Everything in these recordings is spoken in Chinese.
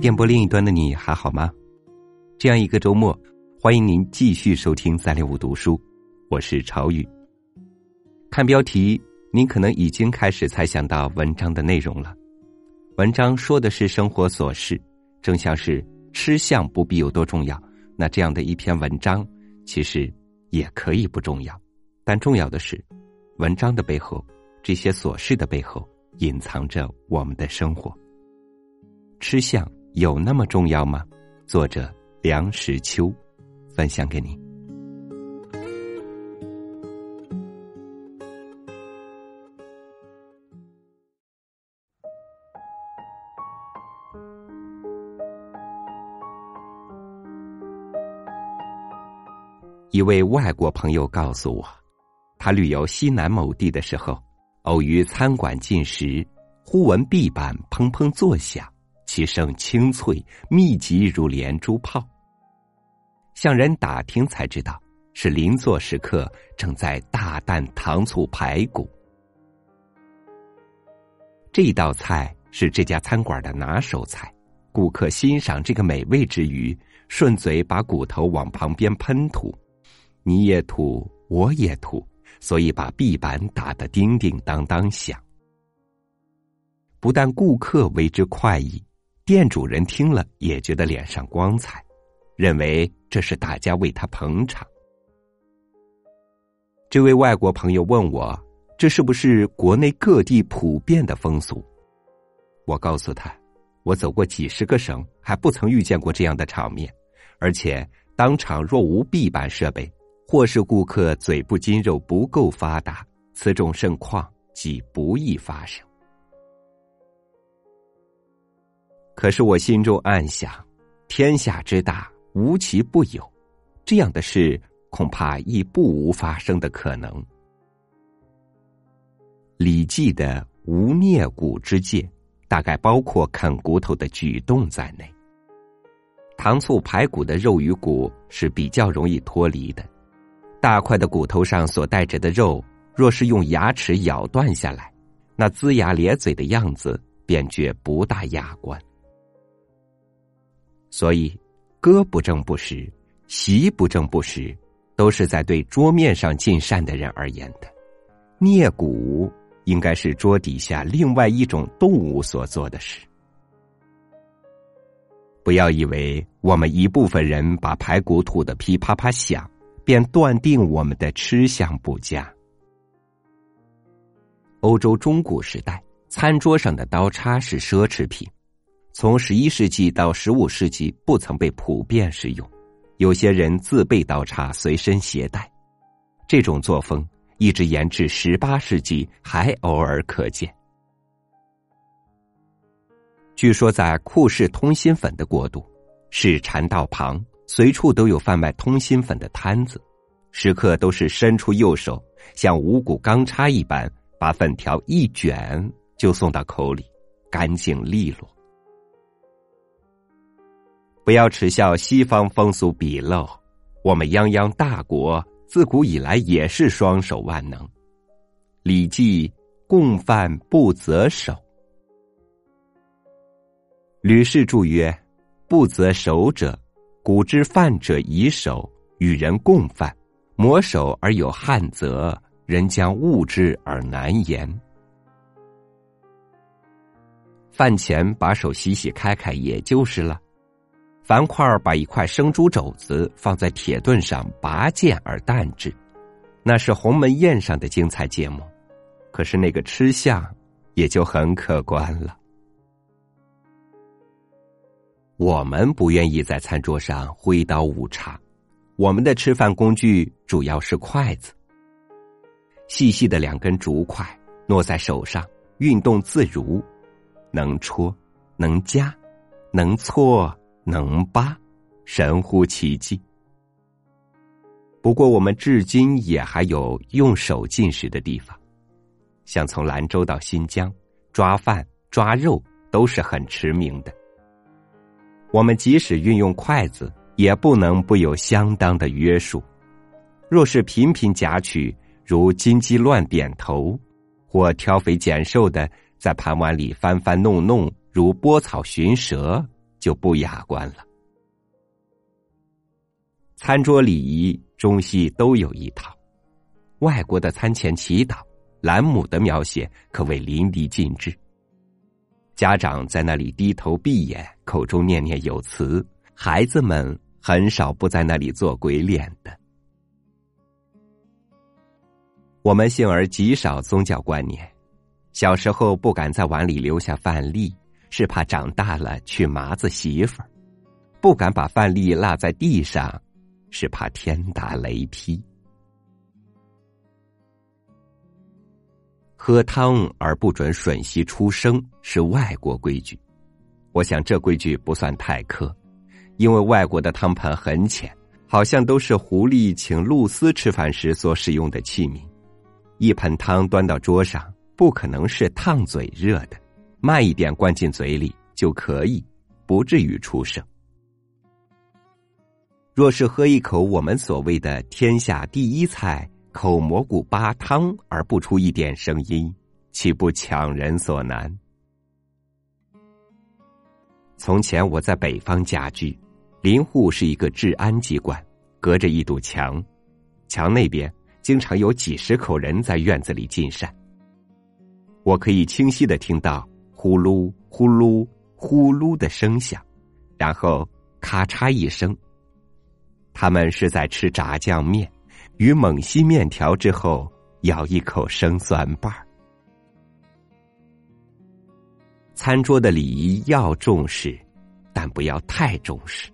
电波另一端的你还好吗？这样一个周末，欢迎您继续收听三六五读书，我是朝宇。看标题，您可能已经开始猜想到文章的内容了。文章说的是生活琐事，正像是吃相不必有多重要。那这样的一篇文章，其实也可以不重要，但重要的是，文章的背后，这些琐事的背后，隐藏着我们的生活。吃相。有那么重要吗？作者梁实秋，分享给你。一位外国朋友告诉我，他旅游西南某地的时候，偶于餐馆进食，忽闻壁板砰砰作响。其声清脆密集如连珠炮。向人打听才知道，是邻座食客正在大啖糖醋排骨。这道菜是这家餐馆的拿手菜，顾客欣赏这个美味之余，顺嘴把骨头往旁边喷吐，你也吐，我也吐，所以把壁板打得叮叮当当响。不但顾客为之快意。店主人听了也觉得脸上光彩，认为这是大家为他捧场。这位外国朋友问我：“这是不是国内各地普遍的风俗？”我告诉他：“我走过几十个省，还不曾遇见过这样的场面。而且当场若无壁板设备，或是顾客嘴部筋肉不够发达，此种盛况即不易发生。”可是我心中暗想，天下之大，无奇不有，这样的事恐怕亦不无发生的可能。《礼记》的无啮骨之戒，大概包括啃骨头的举动在内。糖醋排骨的肉与骨是比较容易脱离的，大块的骨头上所带着的肉，若是用牙齿咬断下来，那龇牙咧嘴的样子，便觉不大雅观。所以，歌不正不食，席不正不食，都是在对桌面上尽善的人而言的。啮骨应该是桌底下另外一种动物所做的事。不要以为我们一部分人把排骨吐得噼啪啪响，便断定我们的吃相不佳。欧洲中古时代，餐桌上的刀叉是奢侈品。从十一世纪到十五世纪，不曾被普遍使用。有些人自备刀叉随身携带，这种作风一直延至十八世纪，还偶尔可见。据说，在库氏通心粉的国度，是禅道旁，随处都有贩卖通心粉的摊子，食客都是伸出右手，像五谷钢叉一般，把粉条一卷就送到口里，干净利落。不要耻笑西方风俗鄙陋，我们泱泱大国自古以来也是双手万能。《礼记》共犯不择手。吕氏注曰：“不择手者，古之饭者以手与人共饭，磨手而有汗泽，人将恶之而难言。饭前把手洗洗开开，也就是了。”樊块把一块生猪肘子放在铁盾上拔剑而啖之，那是鸿门宴上的精彩节目。可是那个吃相也就很可观了。我们不愿意在餐桌上挥刀舞叉，我们的吃饭工具主要是筷子。细细的两根竹筷握在手上，运动自如，能戳，能夹，能搓。能扒，神乎其技。不过，我们至今也还有用手进食的地方，像从兰州到新疆，抓饭抓肉都是很驰名的。我们即使运用筷子，也不能不有相当的约束。若是频频夹取，如金鸡乱点头，或挑肥拣瘦的在盘碗里翻翻弄弄，如拨草寻蛇，就不雅观了。餐桌礼仪，中西都有一套。外国的餐前祈祷、兰姆的描写可谓淋漓尽致。家长在那里低头闭眼，口中念念有词，孩子们很少不在那里做鬼脸的。我们幸而极少宗教观念，小时候不敢在碗里留下饭粒，是怕长大了去麻子媳妇；不敢把饭粒落在地上，是怕天打雷劈。喝汤而不准吮吸出声是外国规矩，我想这规矩不算太苛，因为外国的汤盆很浅，好像都是狐狸请露丝吃饭时所使用的器皿。一盆汤端到桌上，不可能是烫嘴热的，慢一点灌进嘴里就可以，不至于出声。若是喝一口我们所谓的天下第一菜。口蘑菇扒汤而不出一点声音，岂不强人所难？从前我在北方家居，邻户是一个治安机关，隔着一堵墙，墙那边经常有几十口人在院子里进膳。我可以清晰的听到呼噜呼噜呼噜的声响，然后咔嚓一声，他们是在吃炸酱面。与猛吸面条之后，咬一口生蒜瓣儿。餐桌的礼仪要重视，但不要太重视。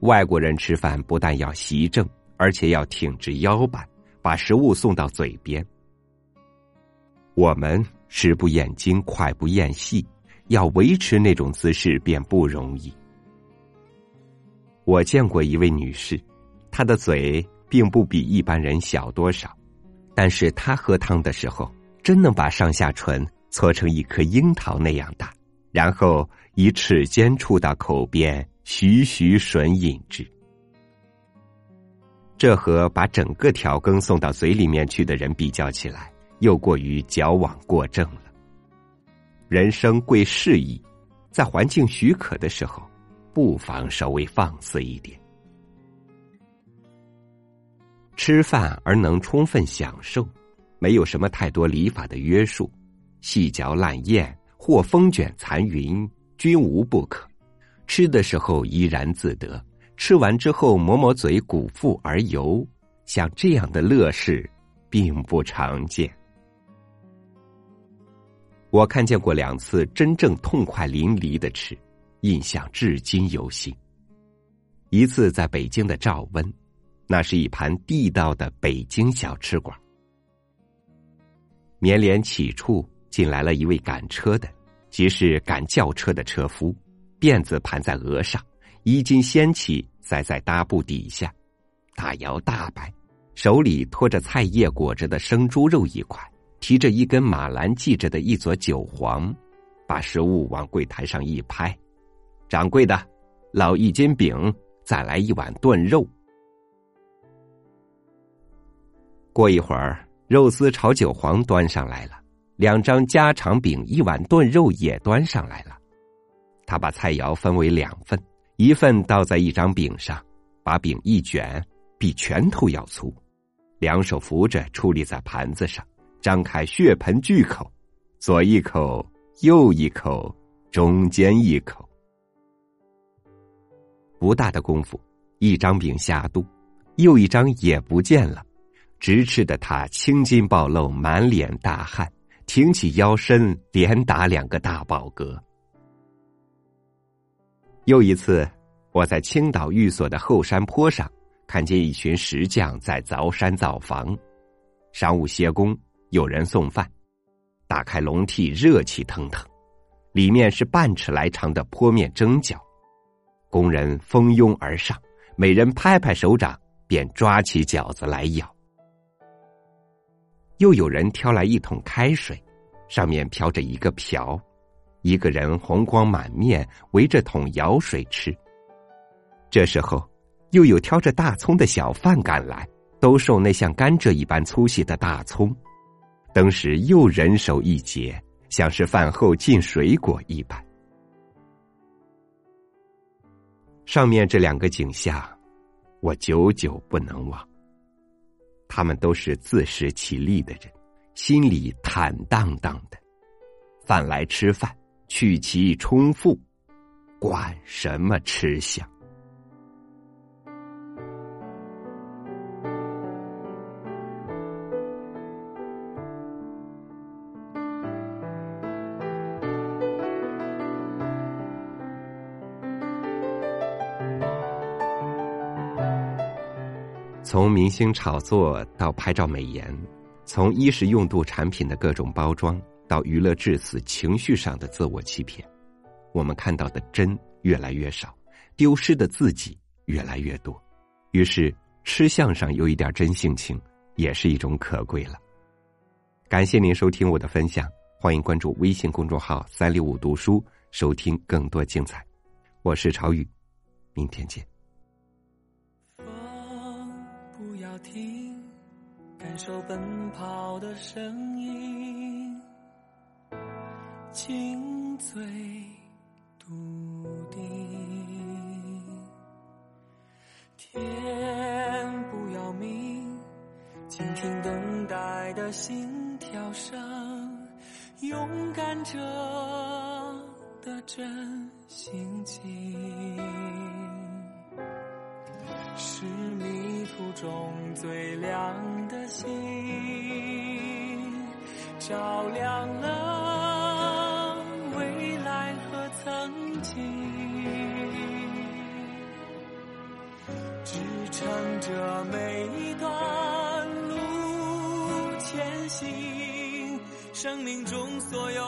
外国人吃饭不但要席正，而且要挺直腰板，把食物送到嘴边。我们食不厌精，脍不厌细，要维持那种姿势便不容易。我见过一位女士，她的嘴。并不比一般人小多少，但是他喝汤的时候，真能把上下唇搓成一颗樱桃那样大，然后以齿尖触到口边，徐徐吮饮之。这和把整个调羹送到嘴里面去的人比较起来，又过于矫枉过正了。人生贵适宜，在环境许可的时候，不妨稍微放肆一点。吃饭而能充分享受，没有什么太多礼法的约束，细嚼烂咽或风卷残云均无不可。吃的时候怡然自得，吃完之后抹抹嘴，鼓腹而游，像这样的乐事并不常见。我看见过两次真正痛快淋漓的吃，印象至今犹新。一次在北京的赵温。那是一盘地道的北京小吃馆。绵连起处进来了一位赶车的，即是赶轿车的车夫，辫子盘在额上，衣襟掀起塞在搭布底下，大摇大摆，手里托着菜叶裹着的生猪肉一块，提着一根马兰系着的一撮韭黄，把食物往柜台上一拍：“掌柜的，老一斤饼，再来一碗炖肉。”过一会儿，肉丝炒韭黄端上来了，两张家常饼，一碗炖肉也端上来了。他把菜肴分为两份，一份倒在一张饼上，把饼一卷，比拳头要粗，两手扶着矗立在盘子上，张开血盆巨口，左一口，右一口，中间一口，不大的功夫，一张饼下肚，又一张也不见了。直斥的他青筋暴露，满脸大汗，挺起腰身，连打两个大饱嗝。又一次，我在青岛寓所的后山坡上，看见一群石匠在凿山造房。晌午歇工，有人送饭，打开笼屉，热气腾腾，里面是半尺来长的坡面蒸饺。工人蜂拥而上，每人拍拍手掌，便抓起饺子来咬。又有人挑来一桶开水，上面飘着一个瓢，一个人红光满面围着桶舀水吃。这时候，又有挑着大葱的小贩赶来，兜售那像甘蔗一般粗细的大葱，登时又人手一截，像是饭后进水果一般。上面这两个景象，我久久不能忘。他们都是自食其力的人，心里坦荡荡的，饭来吃饭，去其充腹，管什么吃相。从明星炒作到拍照美颜，从衣食用度产品的各种包装到娱乐至死情绪上的自我欺骗，我们看到的真越来越少，丢失的自己越来越多。于是，吃相上有一点真性情，也是一种可贵了。感谢您收听我的分享，欢迎关注微信公众号“三六五读书”，收听更多精彩。我是朝雨，明天见。感受奔跑的声音，紧嘴笃定。天不要命，倾听等待的心跳声，勇敢者的真心情。是迷途中最亮的星，照亮了未来和曾经，支撑着每一段路前行，生命中所有